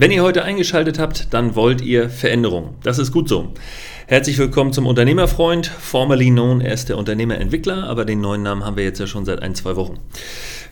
Wenn ihr heute eingeschaltet habt, dann wollt ihr Veränderung. Das ist gut so. Herzlich willkommen zum Unternehmerfreund, formerly known as der Unternehmerentwickler, aber den neuen Namen haben wir jetzt ja schon seit ein, zwei Wochen.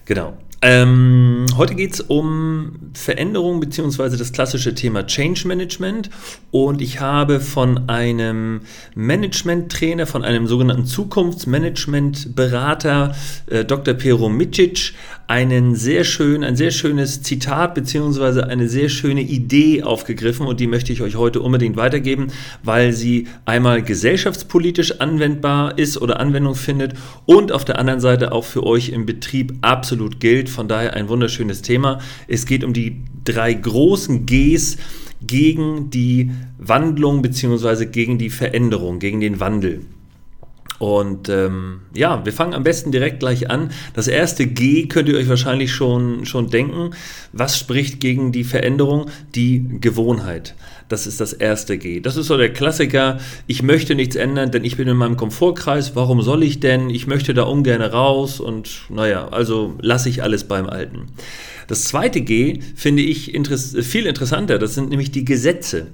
Genau. Ähm, heute geht es um Veränderung bzw. das klassische Thema Change Management und ich habe von einem Management-Trainer, von einem sogenannten Zukunftsmanagement-Berater, äh, Dr. Pero Micic, einen sehr schön, ein sehr schönes Zitat bzw. eine sehr schöne Idee aufgegriffen und die möchte ich euch heute unbedingt weitergeben, weil sie einmal gesellschaftspolitisch anwendbar ist oder Anwendung findet und auf der anderen Seite auch für euch im Betrieb absolut gilt. Von daher ein wunderschönes Thema. Es geht um die drei großen Gs gegen die Wandlung bzw. gegen die Veränderung, gegen den Wandel. Und ähm, ja, wir fangen am besten direkt gleich an. Das erste G könnt ihr euch wahrscheinlich schon, schon denken. Was spricht gegen die Veränderung? Die Gewohnheit. Das ist das erste G. Das ist so der Klassiker. Ich möchte nichts ändern, denn ich bin in meinem Komfortkreis. Warum soll ich denn? Ich möchte da ungern raus und naja, also lasse ich alles beim Alten. Das zweite G finde ich interess viel interessanter. Das sind nämlich die Gesetze.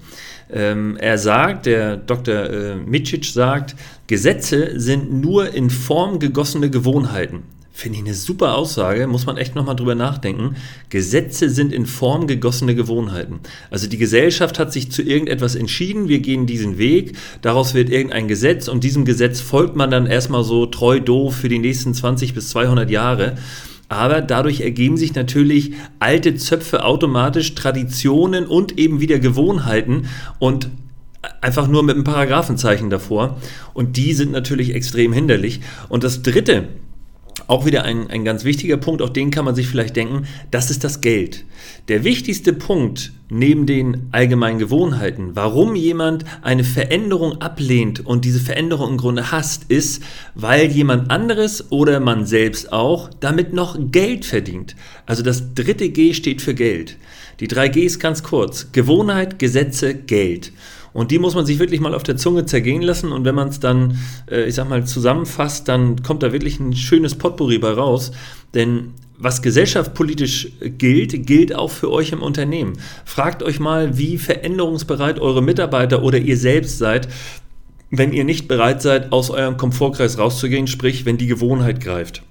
Ähm, er sagt, der Dr. Äh, Micic sagt, Gesetze sind nur in Form gegossene Gewohnheiten. Finde ich eine super Aussage, muss man echt nochmal drüber nachdenken. Gesetze sind in Form gegossene Gewohnheiten. Also die Gesellschaft hat sich zu irgendetwas entschieden, wir gehen diesen Weg, daraus wird irgendein Gesetz und diesem Gesetz folgt man dann erstmal so treu doof für die nächsten 20 bis 200 Jahre. Aber dadurch ergeben sich natürlich alte Zöpfe automatisch, Traditionen und eben wieder Gewohnheiten und einfach nur mit einem Paragraphenzeichen davor. Und die sind natürlich extrem hinderlich. Und das Dritte, auch wieder ein, ein ganz wichtiger Punkt, auch den kann man sich vielleicht denken, das ist das Geld. Der wichtigste Punkt neben den allgemeinen Gewohnheiten, warum jemand eine Veränderung ablehnt und diese Veränderung im Grunde hasst, ist, weil jemand anderes oder man selbst auch damit noch Geld verdient. Also das dritte G steht für Geld. Die drei Gs ganz kurz. Gewohnheit, Gesetze, Geld. Und die muss man sich wirklich mal auf der Zunge zergehen lassen. Und wenn man es dann, äh, ich sag mal, zusammenfasst, dann kommt da wirklich ein schönes Potpourri bei raus. Denn was gesellschaftspolitisch gilt, gilt auch für euch im Unternehmen. Fragt euch mal, wie veränderungsbereit eure Mitarbeiter oder ihr selbst seid, wenn ihr nicht bereit seid, aus eurem Komfortkreis rauszugehen, sprich, wenn die Gewohnheit greift.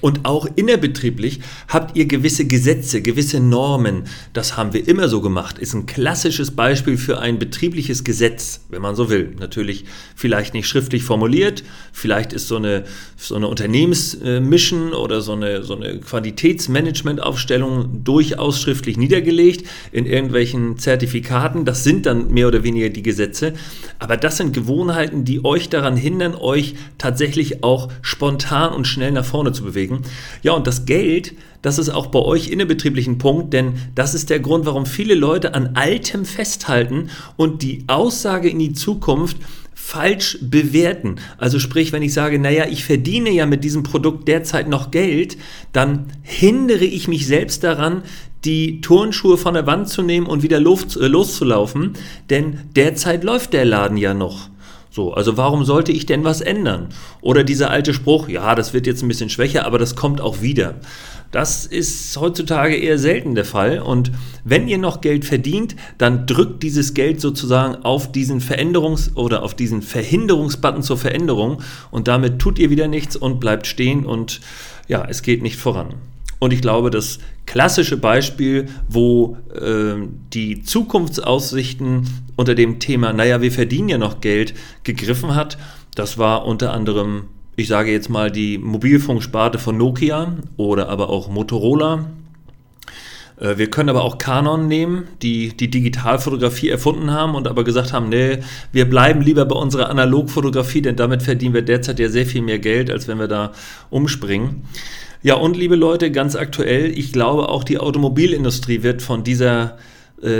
Und auch innerbetrieblich habt ihr gewisse Gesetze, gewisse Normen. Das haben wir immer so gemacht. Ist ein klassisches Beispiel für ein betriebliches Gesetz, wenn man so will. Natürlich vielleicht nicht schriftlich formuliert, vielleicht ist so eine, so eine Unternehmensmission oder so eine, so eine Qualitätsmanagementaufstellung durchaus schriftlich niedergelegt in irgendwelchen Zertifikaten. Das sind dann mehr oder weniger die Gesetze. Aber das sind Gewohnheiten, die euch daran hindern, euch tatsächlich auch spontan und schnell nach vorne zu bewegen beschäftigen. Ja, und das Geld, das ist auch bei euch innerbetrieblichen Punkt, denn das ist der Grund, warum viele Leute an Altem festhalten und die Aussage in die Zukunft falsch bewerten. Also sprich, wenn ich sage, naja, ich verdiene ja mit diesem Produkt derzeit noch Geld, dann hindere ich mich selbst daran, die Turnschuhe von der Wand zu nehmen und wieder los, äh, loszulaufen, denn derzeit läuft der Laden ja noch. So, also warum sollte ich denn was ändern? Oder dieser alte Spruch, ja, das wird jetzt ein bisschen schwächer, aber das kommt auch wieder. Das ist heutzutage eher selten der Fall. Und wenn ihr noch Geld verdient, dann drückt dieses Geld sozusagen auf diesen Veränderungs- oder auf diesen Verhinderungsbutton zur Veränderung und damit tut ihr wieder nichts und bleibt stehen und ja, es geht nicht voran. Und ich glaube, das klassische Beispiel, wo äh, die Zukunftsaussichten unter dem Thema, naja, wir verdienen ja noch Geld, gegriffen hat, das war unter anderem, ich sage jetzt mal, die Mobilfunksparte von Nokia oder aber auch Motorola. Äh, wir können aber auch Canon nehmen, die die Digitalfotografie erfunden haben und aber gesagt haben, nee, wir bleiben lieber bei unserer Analogfotografie, denn damit verdienen wir derzeit ja sehr viel mehr Geld, als wenn wir da umspringen. Ja, und liebe Leute, ganz aktuell, ich glaube auch die Automobilindustrie wird von dieser äh,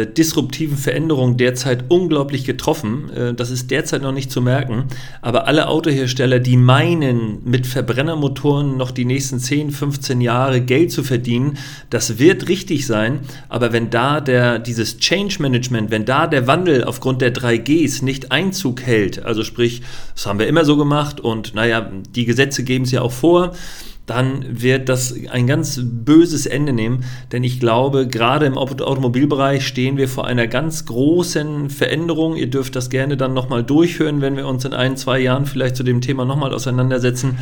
disruptiven Veränderung derzeit unglaublich getroffen. Äh, das ist derzeit noch nicht zu merken. Aber alle Autohersteller, die meinen, mit Verbrennermotoren noch die nächsten 10, 15 Jahre Geld zu verdienen, das wird richtig sein. Aber wenn da der, dieses Change Management, wenn da der Wandel aufgrund der 3Gs nicht Einzug hält, also sprich, das haben wir immer so gemacht und naja, die Gesetze geben es ja auch vor, dann wird das ein ganz böses Ende nehmen, denn ich glaube, gerade im Automobilbereich stehen wir vor einer ganz großen Veränderung. Ihr dürft das gerne dann nochmal durchhören, wenn wir uns in ein, zwei Jahren vielleicht zu dem Thema nochmal auseinandersetzen.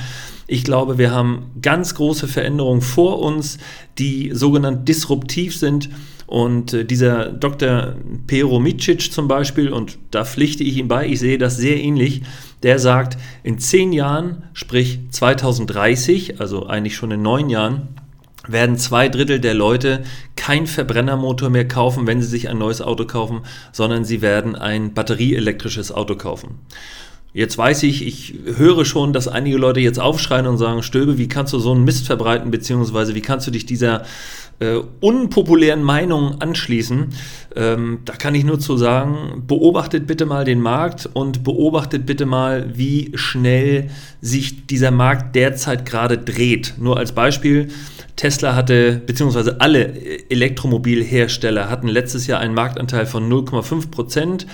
Ich glaube, wir haben ganz große Veränderungen vor uns, die sogenannt disruptiv sind. Und äh, dieser Dr. Pero Micic zum Beispiel, und da pflichte ich ihm bei, ich sehe das sehr ähnlich, der sagt, in zehn Jahren, sprich 2030, also eigentlich schon in neun Jahren, werden zwei Drittel der Leute kein Verbrennermotor mehr kaufen, wenn sie sich ein neues Auto kaufen, sondern sie werden ein batterieelektrisches Auto kaufen. Jetzt weiß ich, ich höre schon, dass einige Leute jetzt aufschreien und sagen, Stöbe, wie kannst du so einen Mist verbreiten, beziehungsweise wie kannst du dich dieser äh, unpopulären Meinung anschließen? Ähm, da kann ich nur zu sagen, beobachtet bitte mal den Markt und beobachtet bitte mal, wie schnell sich dieser Markt derzeit gerade dreht. Nur als Beispiel, Tesla hatte, beziehungsweise alle Elektromobilhersteller hatten letztes Jahr einen Marktanteil von 0,5 Prozent.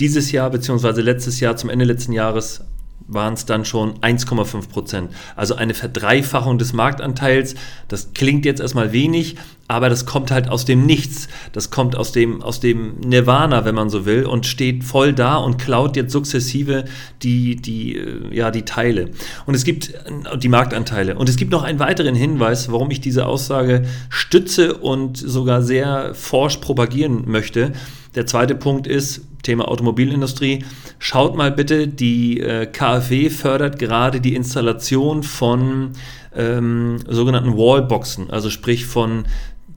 Dieses Jahr bzw. letztes Jahr zum Ende letzten Jahres waren es dann schon 1,5 Prozent. Also eine Verdreifachung des Marktanteils. Das klingt jetzt erstmal wenig, aber das kommt halt aus dem Nichts. Das kommt aus dem, aus dem Nirvana, wenn man so will, und steht voll da und klaut jetzt sukzessive die, die, äh, ja, die Teile. Und es gibt äh, die Marktanteile. Und es gibt noch einen weiteren Hinweis, warum ich diese Aussage stütze und sogar sehr forsch propagieren möchte. Der zweite Punkt ist, Thema Automobilindustrie. Schaut mal bitte, die äh, KfW fördert gerade die Installation von ähm, sogenannten Wallboxen, also sprich von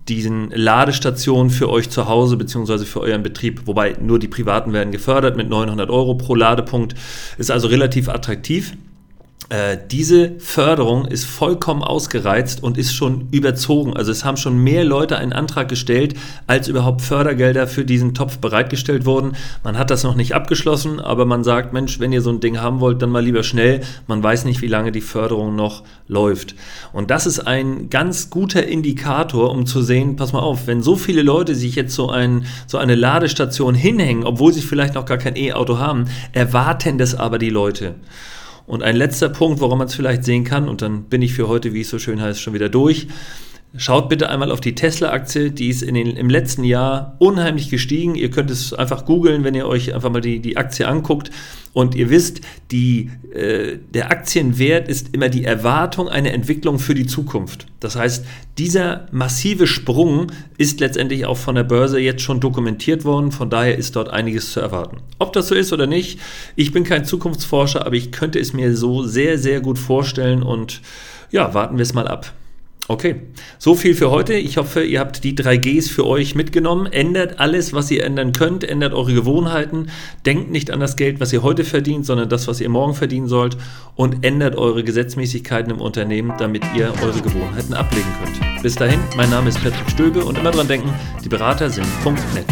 diesen Ladestationen für euch zu Hause bzw. für euren Betrieb, wobei nur die privaten werden gefördert mit 900 Euro pro Ladepunkt, ist also relativ attraktiv. Äh, diese Förderung ist vollkommen ausgereizt und ist schon überzogen. Also es haben schon mehr Leute einen Antrag gestellt, als überhaupt Fördergelder für diesen Topf bereitgestellt wurden. Man hat das noch nicht abgeschlossen, aber man sagt, Mensch, wenn ihr so ein Ding haben wollt, dann mal lieber schnell. Man weiß nicht, wie lange die Förderung noch läuft. Und das ist ein ganz guter Indikator, um zu sehen, pass mal auf, wenn so viele Leute sich jetzt so, ein, so eine Ladestation hinhängen, obwohl sie vielleicht noch gar kein E-Auto haben, erwarten das aber die Leute. Und ein letzter Punkt, woran man es vielleicht sehen kann, und dann bin ich für heute, wie es so schön heißt, schon wieder durch. Schaut bitte einmal auf die Tesla-Aktie, die ist in den, im letzten Jahr unheimlich gestiegen. Ihr könnt es einfach googeln, wenn ihr euch einfach mal die, die Aktie anguckt. Und ihr wisst, die, äh, der Aktienwert ist immer die Erwartung einer Entwicklung für die Zukunft. Das heißt, dieser massive Sprung ist letztendlich auch von der Börse jetzt schon dokumentiert worden. Von daher ist dort einiges zu erwarten. Ob das so ist oder nicht, ich bin kein Zukunftsforscher, aber ich könnte es mir so sehr, sehr gut vorstellen. Und ja, warten wir es mal ab. Okay, so viel für heute. Ich hoffe, ihr habt die drei Gs für euch mitgenommen. Ändert alles, was ihr ändern könnt. Ändert eure Gewohnheiten. Denkt nicht an das Geld, was ihr heute verdient, sondern das, was ihr morgen verdienen sollt. Und ändert eure Gesetzmäßigkeiten im Unternehmen, damit ihr eure Gewohnheiten ablegen könnt. Bis dahin, mein Name ist Patrick Stöbe und immer dran denken, die Berater sind .net.